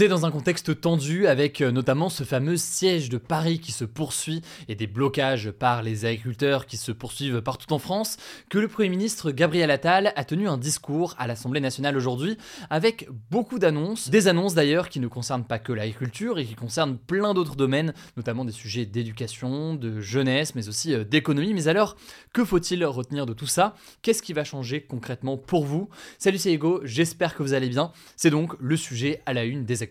C'est dans un contexte tendu avec euh, notamment ce fameux siège de Paris qui se poursuit et des blocages par les agriculteurs qui se poursuivent partout en France que le Premier ministre Gabriel Attal a tenu un discours à l'Assemblée nationale aujourd'hui avec beaucoup d'annonces, des annonces d'ailleurs qui ne concernent pas que l'agriculture et qui concernent plein d'autres domaines, notamment des sujets d'éducation, de jeunesse, mais aussi euh, d'économie. Mais alors, que faut-il retenir de tout ça? Qu'est-ce qui va changer concrètement pour vous? Salut c'est Hugo, j'espère que vous allez bien. C'est donc le sujet à la une des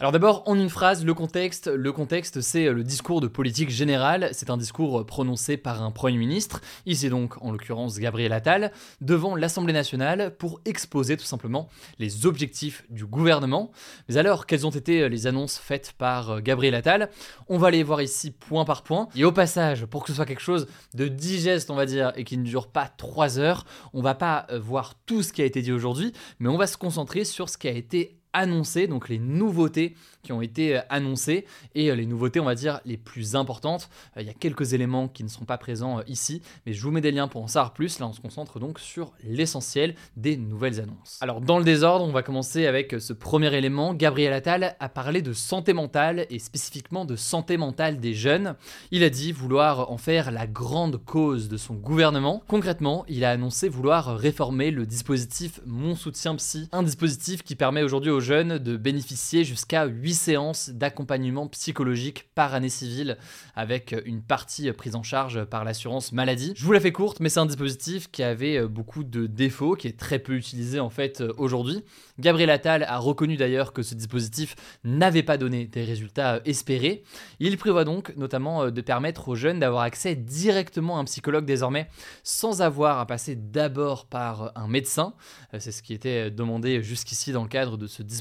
Alors d'abord, en une phrase, le contexte. Le contexte, c'est le discours de politique générale. C'est un discours prononcé par un Premier ministre, ici donc en l'occurrence Gabriel Attal, devant l'Assemblée nationale pour exposer tout simplement les objectifs du gouvernement. Mais alors, quelles ont été les annonces faites par Gabriel Attal? On va les voir ici point par point. Et au passage, pour que ce soit quelque chose de digeste, on va dire, et qui ne dure pas trois heures, on va pas voir tout ce qui a été dit aujourd'hui, mais on va se concentrer sur ce qui a été annoncé, donc les nouveautés qui ont été euh, annoncées et euh, les nouveautés, on va dire, les plus importantes. Euh, il y a quelques éléments qui ne sont pas présents ici, mais je vous mets des liens pour en savoir plus. Là, on se concentre donc sur l'essentiel des nouvelles annonces. Alors, dans le désordre, on va commencer avec ce premier élément. Gabriel Attal a parlé de santé mentale et spécifiquement de santé mentale des jeunes. Il a dit vouloir en faire la grande cause de son gouvernement. Concrètement, il a annoncé vouloir réformer le dispositif Mon soutien psy, un dispositif qui permet aujourd'hui aux jeunes de bénéficier jusqu'à 8 séances d'accompagnement psychologique par année civile avec une partie prise en charge par l'assurance maladie. Je vous la fais courte, mais c'est un dispositif qui avait beaucoup de défauts, qui est très peu utilisé en fait aujourd'hui. Gabriel Attal a reconnu d'ailleurs que ce dispositif n'avait pas donné des résultats espérés. Il prévoit donc notamment de permettre aux jeunes d'avoir accès directement à un psychologue désormais sans avoir à passer d'abord par un médecin. C'est ce qui était demandé jusqu'ici dans le cadre de ce dispositif.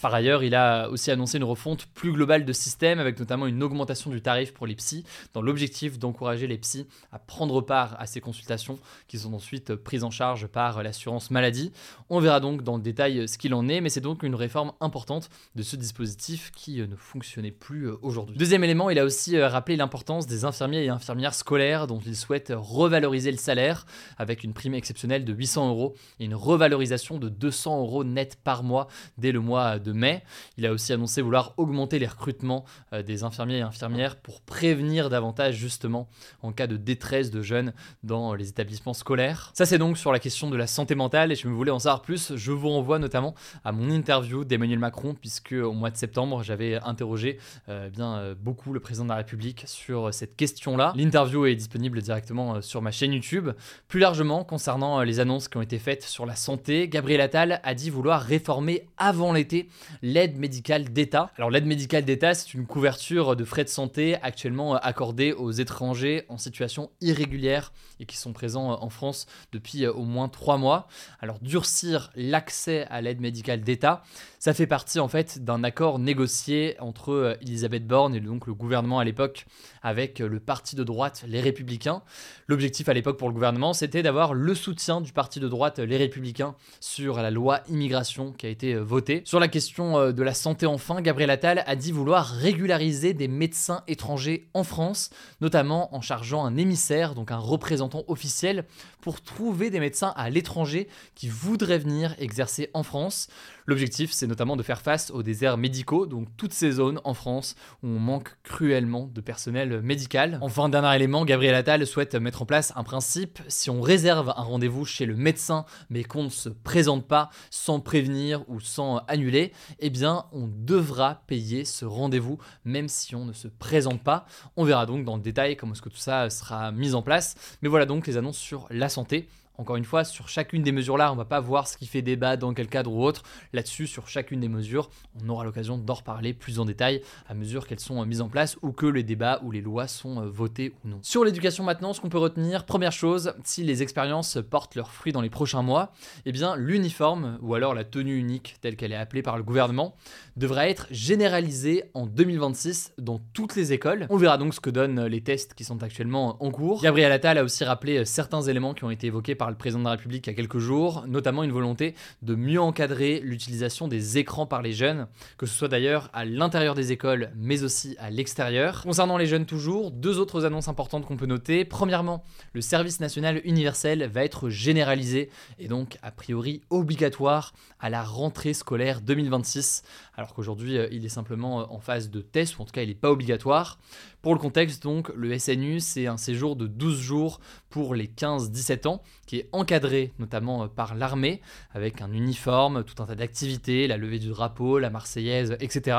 Par ailleurs, il a aussi annoncé une refonte plus globale de système avec notamment une augmentation du tarif pour les psys dans l'objectif d'encourager les psys à prendre part à ces consultations qui sont ensuite prises en charge par l'assurance maladie. On verra donc dans le détail ce qu'il en est, mais c'est donc une réforme importante de ce dispositif qui ne fonctionnait plus aujourd'hui. Deuxième élément, il a aussi rappelé l'importance des infirmiers et infirmières scolaires dont il souhaite revaloriser le salaire avec une prime exceptionnelle de 800 euros et une revalorisation de 200 euros net par mois dès le mois de mai. Il a aussi annoncé vouloir augmenter les recrutements des infirmiers et infirmières pour prévenir davantage justement en cas de détresse de jeunes dans les établissements scolaires. Ça c'est donc sur la question de la santé mentale et si vous voulez en savoir plus, je vous renvoie notamment à mon interview d'Emmanuel Macron puisque au mois de septembre j'avais interrogé euh, bien euh, beaucoup le président de la République sur cette question-là. L'interview est disponible directement euh, sur ma chaîne YouTube. Plus largement concernant les annonces qui ont été faites sur la santé, Gabriel Attal a dit vouloir réformer avant l'été l'aide médicale d'État. Alors l'aide médicale d'État, c'est une couverture de frais de santé actuellement accordée aux étrangers en situation irrégulière et qui sont présents en France depuis au moins trois mois. Alors durcir l'accès à l'aide médicale d'État, ça fait partie en fait d'un accord négocié entre Elisabeth Borne et donc le gouvernement à l'époque avec le parti de droite Les Républicains. L'objectif à l'époque pour le gouvernement, c'était d'avoir le soutien du parti de droite Les Républicains sur la loi immigration qui a été votée. Sur la question de la santé enfin, Gabriel Attal a dit vouloir régulariser des médecins étrangers en France, notamment en chargeant un émissaire, donc un représentant officiel, pour trouver des médecins à l'étranger qui voudraient venir exercer en France. L'objectif, c'est notamment de faire face aux déserts médicaux, donc toutes ces zones en France où on manque cruellement de personnel médical. Enfin, dernier élément, Gabriel Attal souhaite mettre en place un principe. Si on réserve un rendez-vous chez le médecin, mais qu'on ne se présente pas sans prévenir ou sans annuler, eh bien, on devra payer ce rendez-vous, même si on ne se présente pas. On verra donc dans le détail comment est-ce que tout ça sera mis en place. Mais voilà donc les annonces sur la santé. Encore une fois, sur chacune des mesures-là, on va pas voir ce qui fait débat dans quel cadre ou autre. Là-dessus, sur chacune des mesures, on aura l'occasion d'en reparler plus en détail à mesure qu'elles sont euh, mises en place ou que les débats ou les lois sont euh, votées ou non. Sur l'éducation maintenant, ce qu'on peut retenir, première chose, si les expériences portent leurs fruits dans les prochains mois, eh bien l'uniforme ou alors la tenue unique telle qu'elle est appelée par le gouvernement devra être généralisée en 2026 dans toutes les écoles. On verra donc ce que donnent les tests qui sont actuellement en cours. Gabriel Attal a aussi rappelé euh, certains éléments qui ont été évoqués par le président de la République il y a quelques jours, notamment une volonté de mieux encadrer l'utilisation des écrans par les jeunes, que ce soit d'ailleurs à l'intérieur des écoles, mais aussi à l'extérieur. Concernant les jeunes toujours, deux autres annonces importantes qu'on peut noter. Premièrement, le service national universel va être généralisé et donc a priori obligatoire à la rentrée scolaire 2026, alors qu'aujourd'hui euh, il est simplement euh, en phase de test, ou en tout cas il n'est pas obligatoire. Pour le contexte, donc, le SNU, c'est un séjour de 12 jours pour les 15-17 ans, qui est encadré notamment euh, par l'armée, avec un uniforme, tout un tas d'activités, la levée du drapeau, la Marseillaise, etc.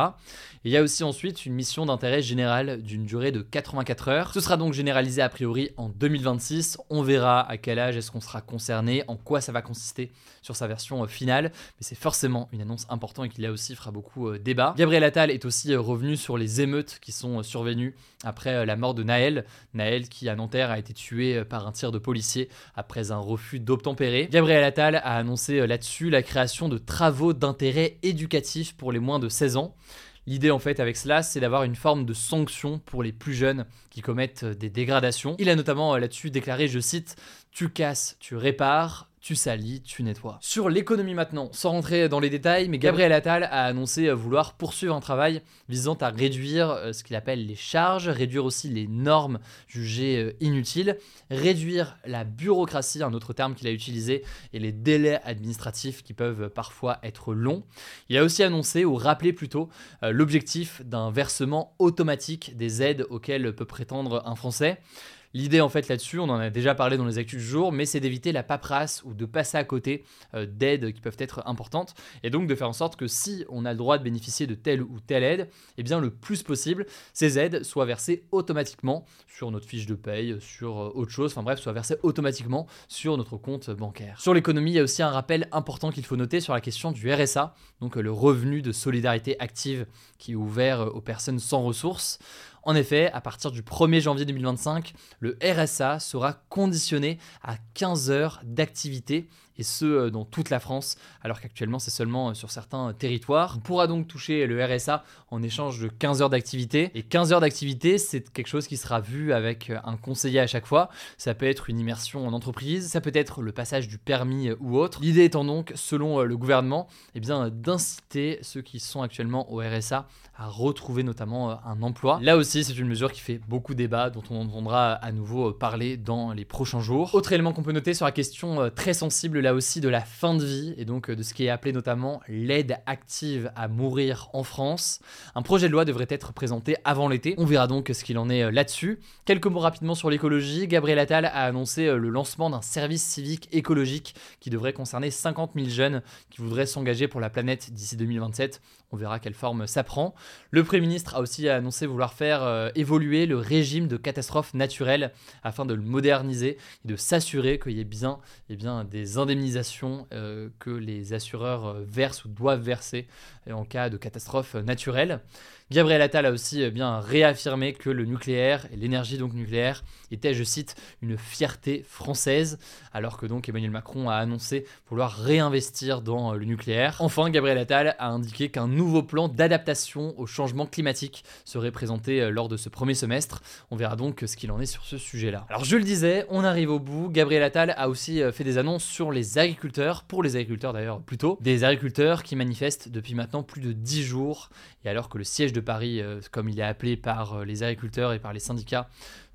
il y a aussi ensuite une mission d'intérêt général d'une durée de 84 heures. Ce sera donc généralisé a priori en 2026. On verra à quel âge est-ce qu'on sera concerné, en quoi ça va consister sur sa version euh, finale, mais c'est forcément une annonce importante et qui là aussi fera beaucoup euh, débat. Gabriel Attal est aussi revenu sur les émeutes qui sont survenues après euh, la mort de Naël. Naël qui à Nanterre a été tué euh, par un tir de policier après un refus d'obtempérer. Gabriel Attal a annoncé euh, là-dessus la création de travaux d'intérêt éducatif pour les moins de 16 ans. L'idée en fait avec cela, c'est d'avoir une forme de sanction pour les plus jeunes qui commettent des dégradations. Il a notamment là-dessus déclaré, je cite, Tu casses, tu répares, tu salis, tu nettoies. Sur l'économie maintenant, sans rentrer dans les détails, mais Gabriel Attal a annoncé vouloir poursuivre un travail visant à réduire euh, ce qu'il appelle les charges, réduire aussi les normes jugées euh, inutiles, réduire la bureaucratie, un autre terme qu'il a utilisé, et les délais administratifs qui peuvent parfois être longs. Il a aussi annoncé, ou rappelé plutôt, euh, l'objectif d'un versement automatique des aides auxquelles peut prétendre un Français. L'idée en fait là-dessus, on en a déjà parlé dans les actus du jour, mais c'est d'éviter la paperasse ou de passer à côté euh, d'aides qui peuvent être importantes et donc de faire en sorte que si on a le droit de bénéficier de telle ou telle aide, eh bien le plus possible, ces aides soient versées automatiquement sur notre fiche de paye, sur euh, autre chose, enfin bref, soient versées automatiquement sur notre compte bancaire. Sur l'économie, il y a aussi un rappel important qu'il faut noter sur la question du RSA, donc le revenu de solidarité active qui est ouvert aux personnes sans ressources. En effet, à partir du 1er janvier 2025, le RSA sera conditionné à 15 heures d'activité et ce euh, dans toute la France, alors qu'actuellement c'est seulement euh, sur certains territoires. On pourra donc toucher le RSA en échange de 15 heures d'activité. Et 15 heures d'activité, c'est quelque chose qui sera vu avec euh, un conseiller à chaque fois. Ça peut être une immersion en entreprise, ça peut être le passage du permis ou autre. L'idée étant donc, selon le gouvernement, eh d'inciter ceux qui sont actuellement au RSA à retrouver notamment un emploi. Là aussi, c'est une mesure qui fait beaucoup débat, dont on entendra à nouveau parler dans les prochains jours. Autre élément qu'on peut noter sur la question très sensible là aussi de la fin de vie et donc euh, de ce qui est appelé notamment l'aide active à mourir en France. Un projet de loi devrait être présenté avant l'été. On verra donc ce qu'il en est euh, là-dessus. Quelques mots rapidement sur l'écologie. Gabriel Attal a annoncé euh, le lancement d'un service civique écologique qui devrait concerner 50 000 jeunes qui voudraient s'engager pour la planète d'ici 2027. On verra quelle forme ça prend. Le Premier ministre a aussi annoncé vouloir faire évoluer le régime de catastrophe naturelle afin de le moderniser et de s'assurer qu'il y ait bien, et eh bien des indemnisations euh, que les assureurs euh, versent ou doivent verser en cas de catastrophe naturelle. Gabriel Attal a aussi bien réaffirmé que le nucléaire et l'énergie donc nucléaire étaient, je cite, une fierté française, alors que donc Emmanuel Macron a annoncé vouloir réinvestir dans le nucléaire. Enfin, Gabriel Attal a indiqué qu'un nouveau plan d'adaptation au changement climatique serait présenté lors de ce premier semestre. On verra donc ce qu'il en est sur ce sujet-là. Alors je le disais, on arrive au bout. Gabriel Attal a aussi fait des annonces sur les agriculteurs, pour les agriculteurs d'ailleurs plutôt, des agriculteurs qui manifestent depuis maintenant plus de 10 jours, et alors que le siège de Paris, euh, comme il est appelé par euh, les agriculteurs et par les syndicats,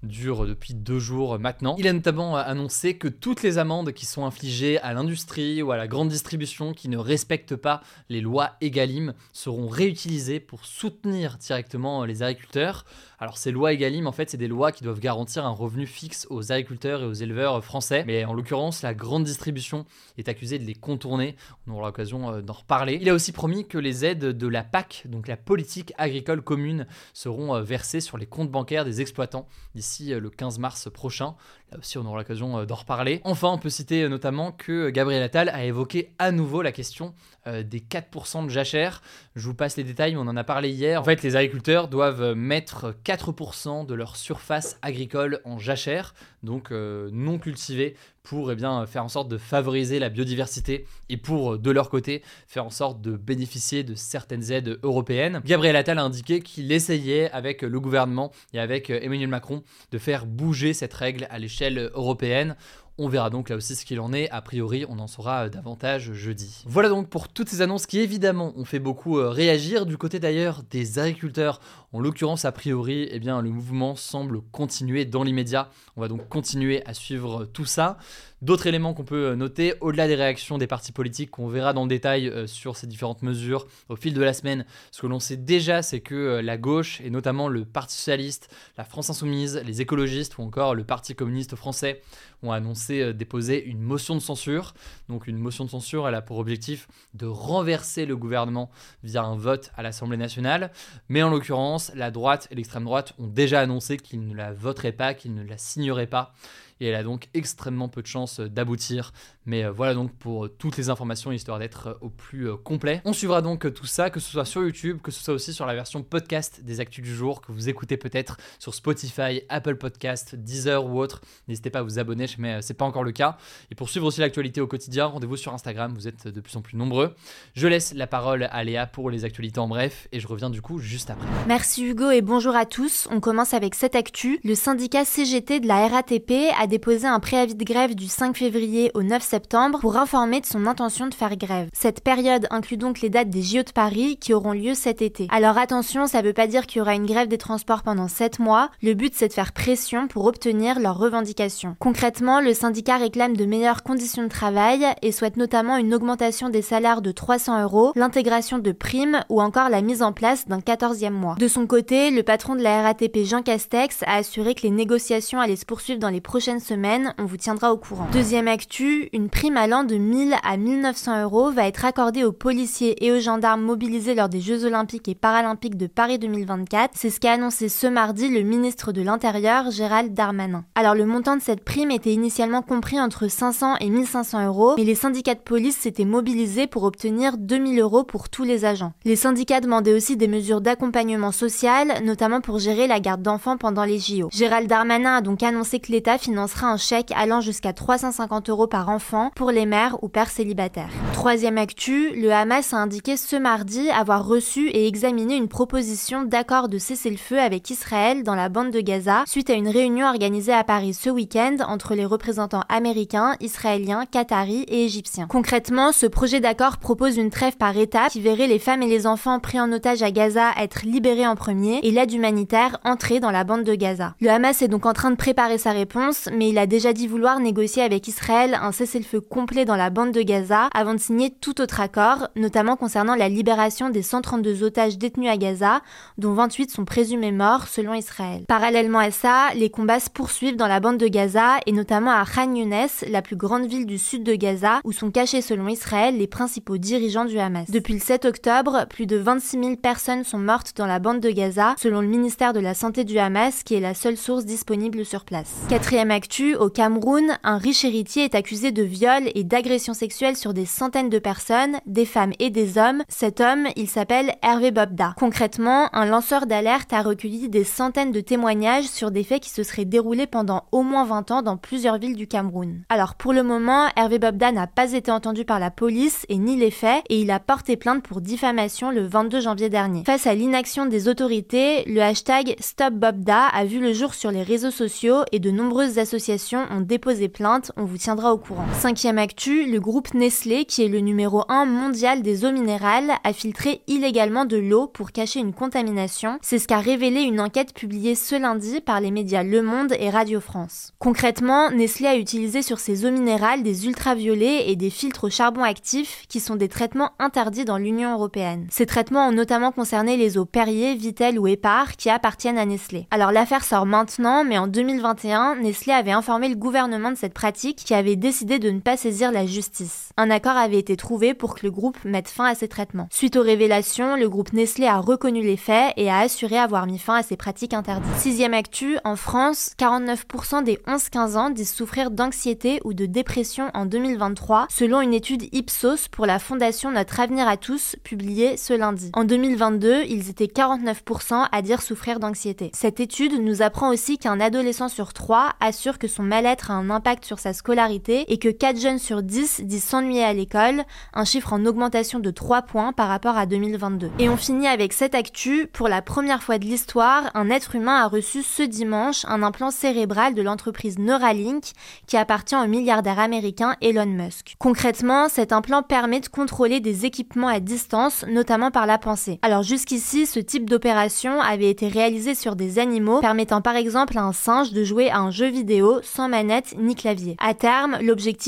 dure depuis deux jours maintenant. Il a notamment annoncé que toutes les amendes qui sont infligées à l'industrie ou à la grande distribution qui ne respectent pas les lois EGalim seront réutilisées pour soutenir directement les agriculteurs. Alors ces lois Egalim, en fait, c'est des lois qui doivent garantir un revenu fixe aux agriculteurs et aux éleveurs français. Mais en l'occurrence, la grande distribution est accusée de les contourner. On aura l'occasion euh, d'en reparler. Il a aussi promis que les aides de la PAC, donc la politique agricole commune, seront euh, versées sur les comptes bancaires des exploitants d'ici euh, le 15 mars prochain. Là aussi, on aura l'occasion d'en reparler. Enfin, on peut citer notamment que Gabriel Attal a évoqué à nouveau la question des 4% de jachère. Je vous passe les détails, mais on en a parlé hier. En fait, les agriculteurs doivent mettre 4% de leur surface agricole en jachère, donc non cultivée, pour eh bien, faire en sorte de favoriser la biodiversité et pour, de leur côté, faire en sorte de bénéficier de certaines aides européennes. Gabriel Attal a indiqué qu'il essayait avec le gouvernement et avec Emmanuel Macron de faire bouger cette règle à l'échelle européenne. On verra donc là aussi ce qu'il en est. A priori, on en saura davantage jeudi. Voilà donc pour toutes ces annonces qui évidemment ont fait beaucoup euh, réagir. Du côté d'ailleurs des agriculteurs, en l'occurrence a priori, eh bien le mouvement semble continuer dans l'immédiat. On va donc continuer à suivre tout ça. D'autres éléments qu'on peut euh, noter, au-delà des réactions des partis politiques qu'on verra dans le détail euh, sur ces différentes mesures au fil de la semaine, ce que l'on sait déjà, c'est que euh, la gauche, et notamment le Parti socialiste, la France insoumise, les écologistes ou encore le Parti communiste français, ont annoncé déposer une motion de censure. Donc une motion de censure, elle a pour objectif de renverser le gouvernement via un vote à l'Assemblée nationale. Mais en l'occurrence, la droite et l'extrême droite ont déjà annoncé qu'ils ne la voteraient pas, qu'ils ne la signeraient pas et elle a donc extrêmement peu de chances d'aboutir. Mais euh, voilà donc pour euh, toutes les informations, histoire d'être euh, au plus complet. On suivra donc tout ça, que ce soit sur YouTube, que ce soit aussi sur la version podcast des actus du jour, que vous écoutez peut-être sur Spotify, Apple Podcast, Deezer ou autre. N'hésitez pas à vous abonner, mais c'est pas encore le cas. Et pour suivre aussi l'actualité au quotidien, rendez-vous sur Instagram, vous êtes de plus en plus nombreux. Je laisse la parole à Léa pour les actualités en bref, et je reviens du coup juste après. Merci Hugo et bonjour à tous. On commence avec cette actu. Le syndicat CGT de la RATP a déposé un préavis de grève du 5 février au 9 septembre pour informer de son intention de faire grève. Cette période inclut donc les dates des JO de Paris qui auront lieu cet été. Alors attention, ça veut pas dire qu'il y aura une grève des transports pendant 7 mois. Le but c'est de faire pression pour obtenir leurs revendications. Concrètement, le syndicat réclame de meilleures conditions de travail et souhaite notamment une augmentation des salaires de 300 euros, l'intégration de primes ou encore la mise en place d'un 14e mois. De son côté, le patron de la RATP Jean Castex a assuré que les négociations allaient se poursuivre dans les prochaines semaine, on vous tiendra au courant. Deuxième actu, une prime allant de 1000 à 1900 euros va être accordée aux policiers et aux gendarmes mobilisés lors des Jeux Olympiques et Paralympiques de Paris 2024. C'est ce qu'a annoncé ce mardi le ministre de l'Intérieur, Gérald Darmanin. Alors le montant de cette prime était initialement compris entre 500 et 1500 euros, mais les syndicats de police s'étaient mobilisés pour obtenir 2000 euros pour tous les agents. Les syndicats demandaient aussi des mesures d'accompagnement social, notamment pour gérer la garde d'enfants pendant les JO. Gérald Darmanin a donc annoncé que l'État financera un chèque allant jusqu'à 350 euros par enfant pour les mères ou pères célibataires. Troisième actu, le Hamas a indiqué ce mardi avoir reçu et examiné une proposition d'accord de cessez-le-feu avec Israël dans la bande de Gaza suite à une réunion organisée à Paris ce week-end entre les représentants américains, israéliens, qataris et égyptiens. Concrètement, ce projet d'accord propose une trêve par étapes qui verrait les femmes et les enfants pris en otage à Gaza être libérés en premier et l'aide humanitaire entrer dans la bande de Gaza. Le Hamas est donc en train de préparer sa réponse, mais il a déjà dit vouloir négocier avec Israël un cessez-le-feu complet dans la bande de Gaza avant de signer tout autre accord, notamment concernant la libération des 132 otages détenus à Gaza, dont 28 sont présumés morts selon Israël. Parallèlement à ça, les combats se poursuivent dans la bande de Gaza et notamment à Khan Younes, la plus grande ville du sud de Gaza, où sont cachés selon Israël les principaux dirigeants du Hamas. Depuis le 7 octobre, plus de 26 000 personnes sont mortes dans la bande de Gaza, selon le ministère de la Santé du Hamas, qui est la seule source disponible sur place. Quatrième actu, au Cameroun, un riche héritier est accusé de viol et d'agression sexuelle sur des centaines de personnes, des femmes et des hommes. Cet homme, il s'appelle Hervé Bobda. Concrètement, un lanceur d'alerte a recueilli des centaines de témoignages sur des faits qui se seraient déroulés pendant au moins 20 ans dans plusieurs villes du Cameroun. Alors pour le moment, Hervé Bobda n'a pas été entendu par la police et ni les faits et il a porté plainte pour diffamation le 22 janvier dernier. Face à l'inaction des autorités, le hashtag Stop Bobda a vu le jour sur les réseaux sociaux et de nombreuses associations ont déposé plainte, on vous tiendra au courant. Cinquième actu, le groupe Nestlé, qui est le numéro 1 mondial des eaux minérales, a filtré illégalement de l'eau pour cacher une contamination. C'est ce qu'a révélé une enquête publiée ce lundi par les médias Le Monde et Radio France. Concrètement, Nestlé a utilisé sur ses eaux minérales des ultraviolets et des filtres au charbon actif qui sont des traitements interdits dans l'Union européenne. Ces traitements ont notamment concerné les eaux Perrier, Vitel ou Épar qui appartiennent à Nestlé. Alors l'affaire sort maintenant, mais en 2021, Nestlé avait informé le gouvernement de cette pratique qui avait décidé de de ne pas saisir la justice. Un accord avait été trouvé pour que le groupe mette fin à ces traitements. Suite aux révélations, le groupe Nestlé a reconnu les faits et a assuré avoir mis fin à ces pratiques interdites. Sixième actu, en France, 49% des 11-15 ans disent souffrir d'anxiété ou de dépression en 2023, selon une étude Ipsos pour la fondation Notre Avenir à tous, publiée ce lundi. En 2022, ils étaient 49% à dire souffrir d'anxiété. Cette étude nous apprend aussi qu'un adolescent sur 3 assure que son mal-être a un impact sur sa scolarité et que 4 jeunes sur 10 disent s'ennuyer à l'école, un chiffre en augmentation de 3 points par rapport à 2022. Et on finit avec cette actu. Pour la première fois de l'histoire, un être humain a reçu ce dimanche un implant cérébral de l'entreprise Neuralink qui appartient au milliardaire américain Elon Musk. Concrètement, cet implant permet de contrôler des équipements à distance, notamment par la pensée. Alors jusqu'ici, ce type d'opération avait été réalisé sur des animaux, permettant par exemple à un singe de jouer à un jeu vidéo sans manette ni clavier. À terme, l'objectif